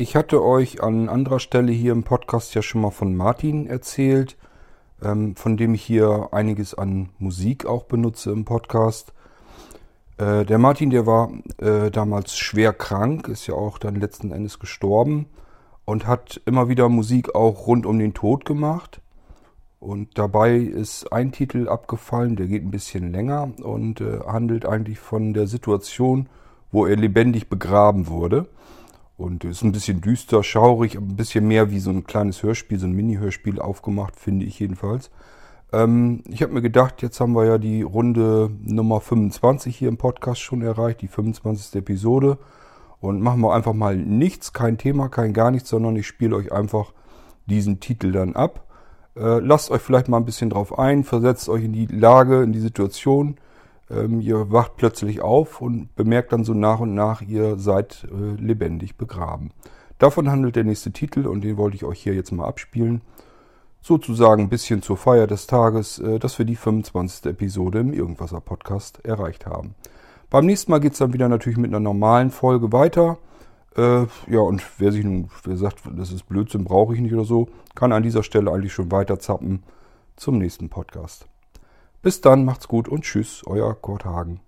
Ich hatte euch an anderer Stelle hier im Podcast ja schon mal von Martin erzählt, ähm, von dem ich hier einiges an Musik auch benutze im Podcast. Äh, der Martin, der war äh, damals schwer krank, ist ja auch dann letzten Endes gestorben und hat immer wieder Musik auch rund um den Tod gemacht. Und dabei ist ein Titel abgefallen, der geht ein bisschen länger und äh, handelt eigentlich von der Situation, wo er lebendig begraben wurde. Und ist ein bisschen düster, schaurig, ein bisschen mehr wie so ein kleines Hörspiel, so ein Mini-Hörspiel aufgemacht, finde ich jedenfalls. Ähm, ich habe mir gedacht, jetzt haben wir ja die Runde Nummer 25 hier im Podcast schon erreicht, die 25. Episode. Und machen wir einfach mal nichts, kein Thema, kein gar nichts, sondern ich spiele euch einfach diesen Titel dann ab. Äh, lasst euch vielleicht mal ein bisschen drauf ein, versetzt euch in die Lage, in die Situation ähm, ihr wacht plötzlich auf und bemerkt dann so nach und nach, ihr seid äh, lebendig begraben. Davon handelt der nächste Titel und den wollte ich euch hier jetzt mal abspielen. Sozusagen ein bisschen zur Feier des Tages, äh, dass wir die 25. Episode im Irgendwasser Podcast erreicht haben. Beim nächsten Mal geht es dann wieder natürlich mit einer normalen Folge weiter. Äh, ja, und wer sich nun, wer sagt, das ist Blödsinn, brauche ich nicht oder so, kann an dieser Stelle eigentlich schon weiter zappen zum nächsten Podcast. Bis dann, macht's gut und tschüss, euer Kurt Hagen.